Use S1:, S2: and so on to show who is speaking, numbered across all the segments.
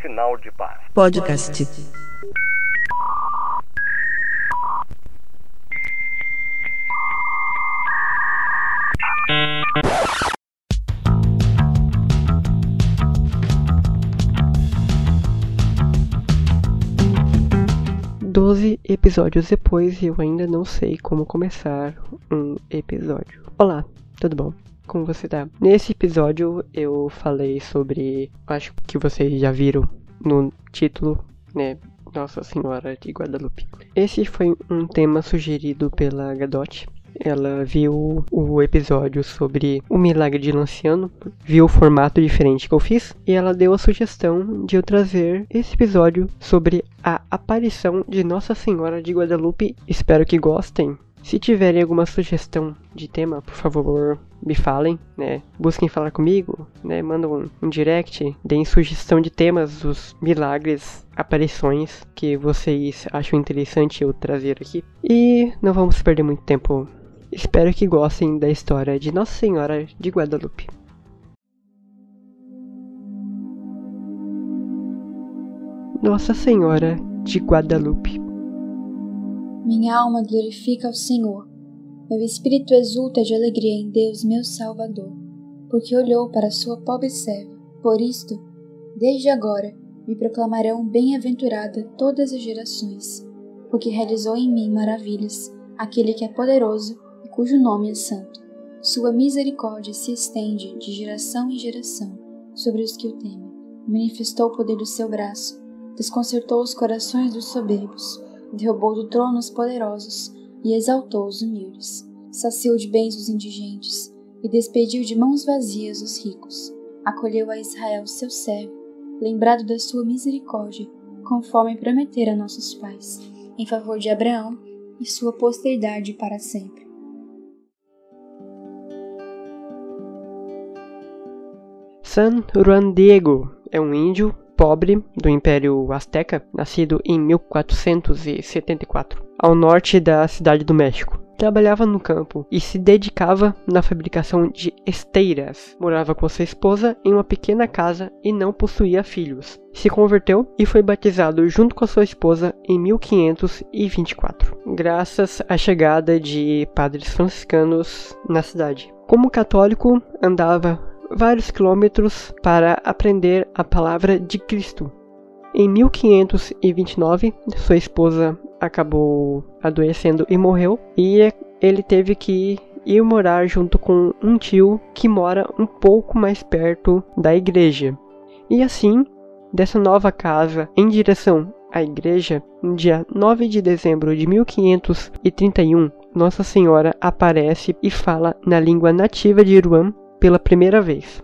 S1: Sinal de paz.
S2: Podcast.
S3: Doze episódios depois eu ainda não sei como começar um episódio. Olá, tudo bom? Como você tá? Nesse episódio eu falei sobre. Acho que vocês já viram no título, né? Nossa Senhora de Guadalupe. Esse foi um tema sugerido pela Gadot. Ela viu o episódio sobre o milagre de Lanciano, viu o formato diferente que eu fiz, e ela deu a sugestão de eu trazer esse episódio sobre a aparição de Nossa Senhora de Guadalupe. Espero que gostem. Se tiverem alguma sugestão de tema, por favor, me falem, né? Busquem falar comigo, né? Mandam um, um direct, deem sugestão de temas dos milagres, aparições que vocês acham interessante eu trazer aqui. E não vamos perder muito tempo. Espero que gostem da história de Nossa Senhora de Guadalupe. Nossa Senhora de Guadalupe.
S4: Minha alma glorifica ao Senhor. Meu espírito exulta de alegria em Deus, meu Salvador, porque olhou para sua pobre serva. Por isto, desde agora, me proclamarão bem-aventurada todas as gerações, porque realizou em mim maravilhas aquele que é poderoso e cujo nome é santo. Sua misericórdia se estende de geração em geração sobre os que o temem. Manifestou o poder do seu braço, desconcertou os corações dos soberbos derrubou do trono os poderosos e exaltou os humildes. Saciou de bens os indigentes e despediu de mãos vazias os ricos. Acolheu a Israel seu servo, lembrado da sua misericórdia, conforme prometera a nossos pais, em favor de Abraão e sua posteridade para sempre.
S3: San Juan Diego é um índio pobre do Império Azteca, nascido em 1474, ao norte da cidade do México. Trabalhava no campo e se dedicava na fabricação de esteiras. Morava com sua esposa em uma pequena casa e não possuía filhos. Se converteu e foi batizado junto com sua esposa em 1524, graças à chegada de padres franciscanos na cidade. Como católico, andava vários quilômetros para aprender a palavra de Cristo. Em 1529, sua esposa acabou adoecendo e morreu, e ele teve que ir morar junto com um tio que mora um pouco mais perto da igreja. E assim, dessa nova casa em direção à igreja, no dia 9 de dezembro de 1531, Nossa Senhora aparece e fala na língua nativa de Iruã pela primeira vez.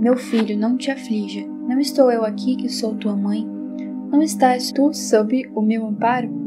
S4: Meu filho, não te aflija. Não estou eu aqui que sou tua mãe? Não estás tu sob o meu amparo?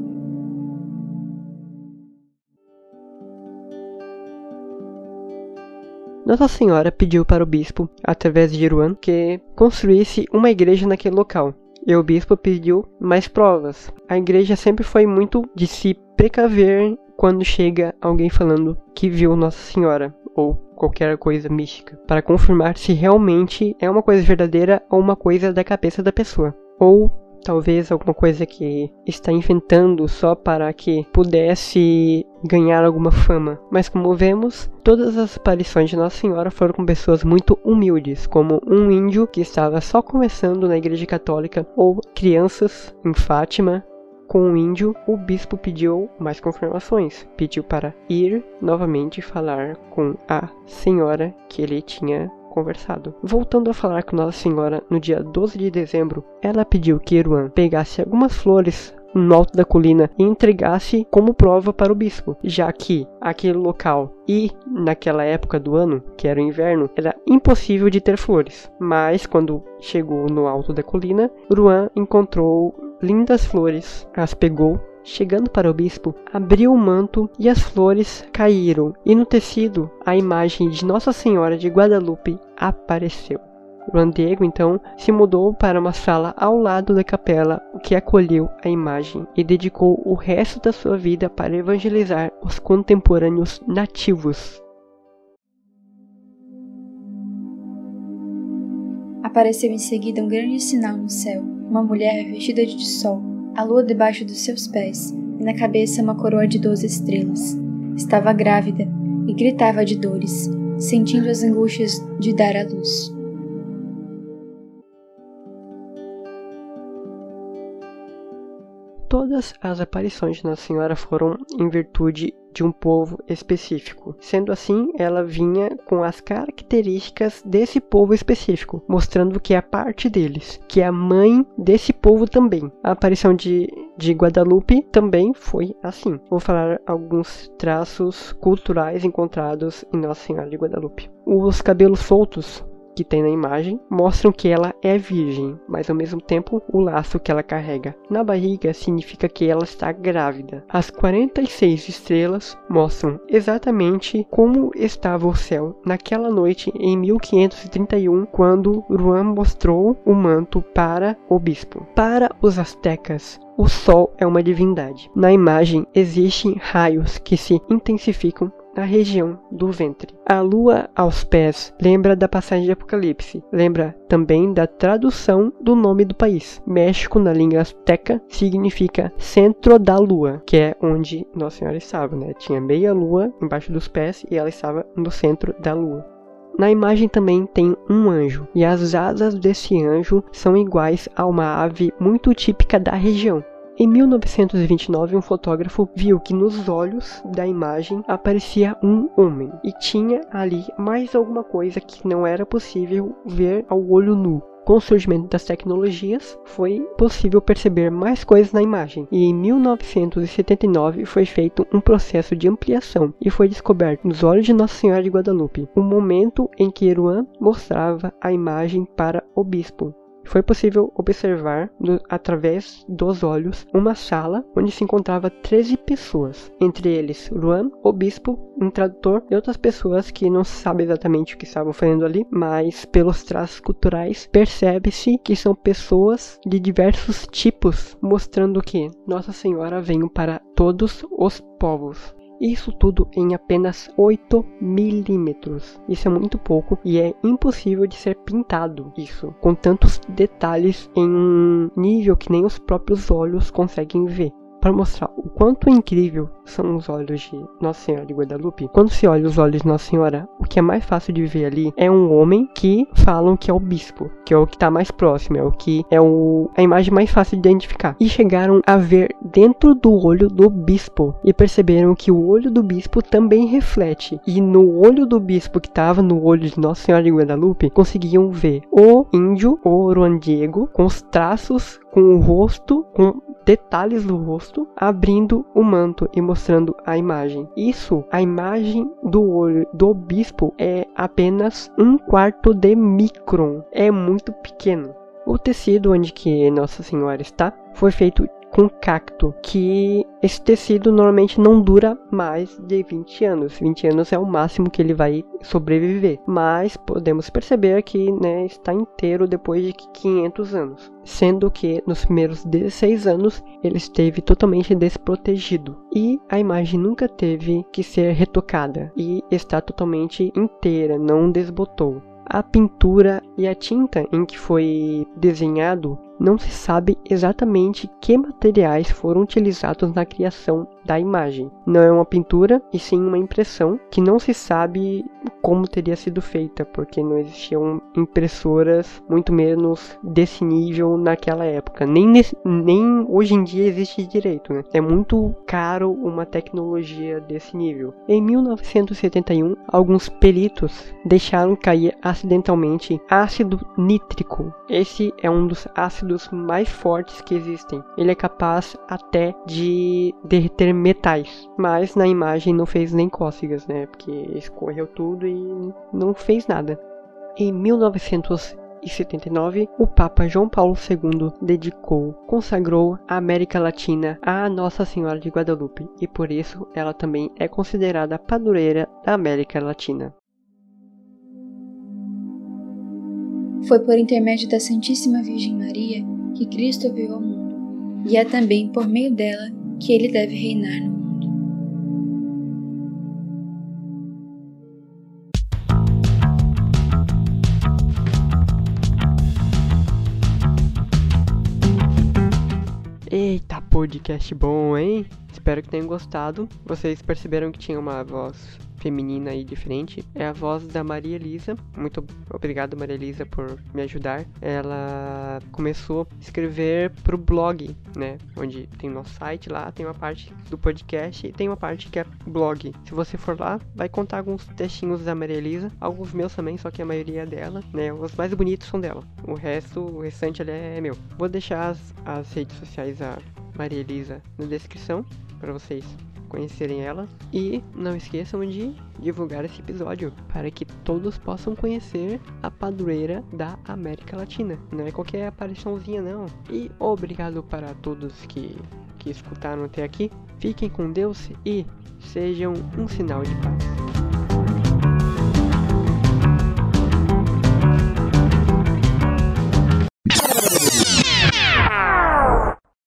S3: Nossa Senhora pediu para o bispo, através de Iruan, que construísse uma igreja naquele local. E o bispo pediu mais provas. A igreja sempre foi muito de se precaver quando chega alguém falando que viu Nossa Senhora ou qualquer coisa mística, para confirmar se realmente é uma coisa verdadeira ou uma coisa da cabeça da pessoa, ou talvez alguma coisa que está inventando só para que pudesse ganhar alguma fama. Mas como vemos, todas as aparições de Nossa Senhora foram com pessoas muito humildes, como um índio que estava só começando na Igreja Católica, ou crianças em Fátima, com o índio, o bispo pediu mais confirmações. Pediu para ir novamente falar com a senhora que ele tinha conversado. Voltando a falar com Nossa Senhora no dia 12 de dezembro, ela pediu que Iruan pegasse algumas flores no alto da colina e entregasse como prova para o bispo, já que aquele local e naquela época do ano, que era o inverno, era impossível de ter flores. Mas quando chegou no alto da colina, Ruan encontrou lindas flores. As pegou, chegando para o bispo, abriu o manto e as flores caíram, e no tecido a imagem de Nossa Senhora de Guadalupe apareceu. Juan Diego então se mudou para uma sala ao lado da capela, o que acolheu a imagem e dedicou o resto da sua vida para evangelizar os contemporâneos nativos.
S4: Apareceu em seguida um grande sinal no céu, uma mulher vestida de sol, a lua debaixo dos seus pés, e na cabeça uma coroa de doze estrelas. Estava grávida e gritava de dores, sentindo as angústias de dar à luz.
S3: Todas as aparições de Nossa Senhora foram em virtude de um povo específico. Sendo assim, ela vinha com as características desse povo específico, mostrando que é parte deles, que é a mãe desse povo também. A aparição de, de Guadalupe também foi assim. Vou falar alguns traços culturais encontrados em Nossa Senhora de Guadalupe. Os cabelos soltos que tem na imagem mostram que ela é virgem, mas ao mesmo tempo o laço que ela carrega na barriga significa que ela está grávida. As 46 estrelas mostram exatamente como estava o céu naquela noite em 1531, quando Ruan mostrou o manto para o bispo. Para os astecas, o sol é uma divindade. Na imagem existem raios que se intensificam na região do ventre. A lua aos pés lembra da passagem de Apocalipse, lembra também da tradução do nome do país. México, na língua azteca, significa centro da lua, que é onde Nossa Senhora estava, né? Tinha meia lua embaixo dos pés e ela estava no centro da lua. Na imagem também tem um anjo, e as asas desse anjo são iguais a uma ave muito típica da região. Em 1929, um fotógrafo viu que nos olhos da imagem aparecia um homem e tinha ali mais alguma coisa que não era possível ver ao olho nu. Com o surgimento das tecnologias, foi possível perceber mais coisas na imagem, e em 1979 foi feito um processo de ampliação e foi descoberto nos olhos de Nossa Senhora de Guadalupe o momento em que Eruan mostrava a imagem para o bispo foi possível observar, através dos olhos, uma sala onde se encontrava 13 pessoas, entre eles Luan, o bispo, um tradutor e outras pessoas que não se sabe exatamente o que estavam fazendo ali, mas pelos traços culturais percebe-se que são pessoas de diversos tipos, mostrando que Nossa Senhora veio para todos os povos. Isso tudo em apenas 8 milímetros. Isso é muito pouco e é impossível de ser pintado isso com tantos detalhes em um nível que nem os próprios olhos conseguem ver para mostrar o quanto incrível são os olhos de Nossa Senhora de Guadalupe. Quando se olha os olhos de Nossa Senhora, o que é mais fácil de ver ali é um homem que falam que é o bispo, que é o que está mais próximo, é o que é o, a imagem mais fácil de identificar. E chegaram a ver dentro do olho do bispo e perceberam que o olho do bispo também reflete. E no olho do bispo que estava no olho de Nossa Senhora de Guadalupe, conseguiam ver o índio, o Diego, com os traços, com o rosto, com detalhes do rosto, abrindo o manto e mostrando a imagem. Isso, a imagem do olho do bispo é apenas um quarto de micron. É muito pequeno. O tecido onde que Nossa Senhora está foi feito com cacto, que esse tecido normalmente não dura mais de 20 anos. 20 anos é o máximo que ele vai sobreviver, mas podemos perceber que né, está inteiro depois de 500 anos, sendo que nos primeiros 16 anos ele esteve totalmente desprotegido e a imagem nunca teve que ser retocada e está totalmente inteira, não desbotou. A pintura e a tinta em que foi desenhado não se sabe exatamente que materiais foram utilizados na criação da imagem. Não é uma pintura, e sim uma impressão que não se sabe como teria sido feita, porque não existiam impressoras, muito menos desse nível naquela época. Nem, nesse, nem hoje em dia existe direito, né? É muito caro uma tecnologia desse nível. Em 1971, alguns peritos deixaram cair acidentalmente ácido nítrico. Esse é um dos ácidos mais fortes que existem. Ele é capaz até de derreter metais, mas na imagem não fez nem cócegas, né? Porque escorreu tudo e não fez nada. Em 1979, o Papa João Paulo II dedicou, consagrou a América Latina à Nossa Senhora de Guadalupe e por isso ela também é considerada a padroeira da América Latina.
S4: Foi por intermédio da Santíssima Virgem Maria que Cristo veio ao mundo, e é também por meio dela que ele deve reinar no mundo.
S3: Eita, podcast bom, hein? Espero que tenham gostado. Vocês perceberam que tinha uma voz feminina e diferente é a voz da Maria Elisa. Muito obrigado, Maria Elisa, por me ajudar. Ela começou a escrever pro blog, né? Onde tem nosso site lá, tem uma parte do podcast e tem uma parte que é blog. Se você for lá, vai contar alguns textinhos da Maria Elisa, alguns meus também, só que a maioria é dela, né? Os mais bonitos são dela. O resto, o restante é meu. Vou deixar as, as redes sociais da Maria Elisa na descrição para vocês conhecerem ela. E não esqueçam de divulgar esse episódio para que todos possam conhecer a padroeira da América Latina. Não é qualquer apariçãozinha, não. E obrigado para todos que, que escutaram até aqui. Fiquem com Deus e sejam um sinal de paz.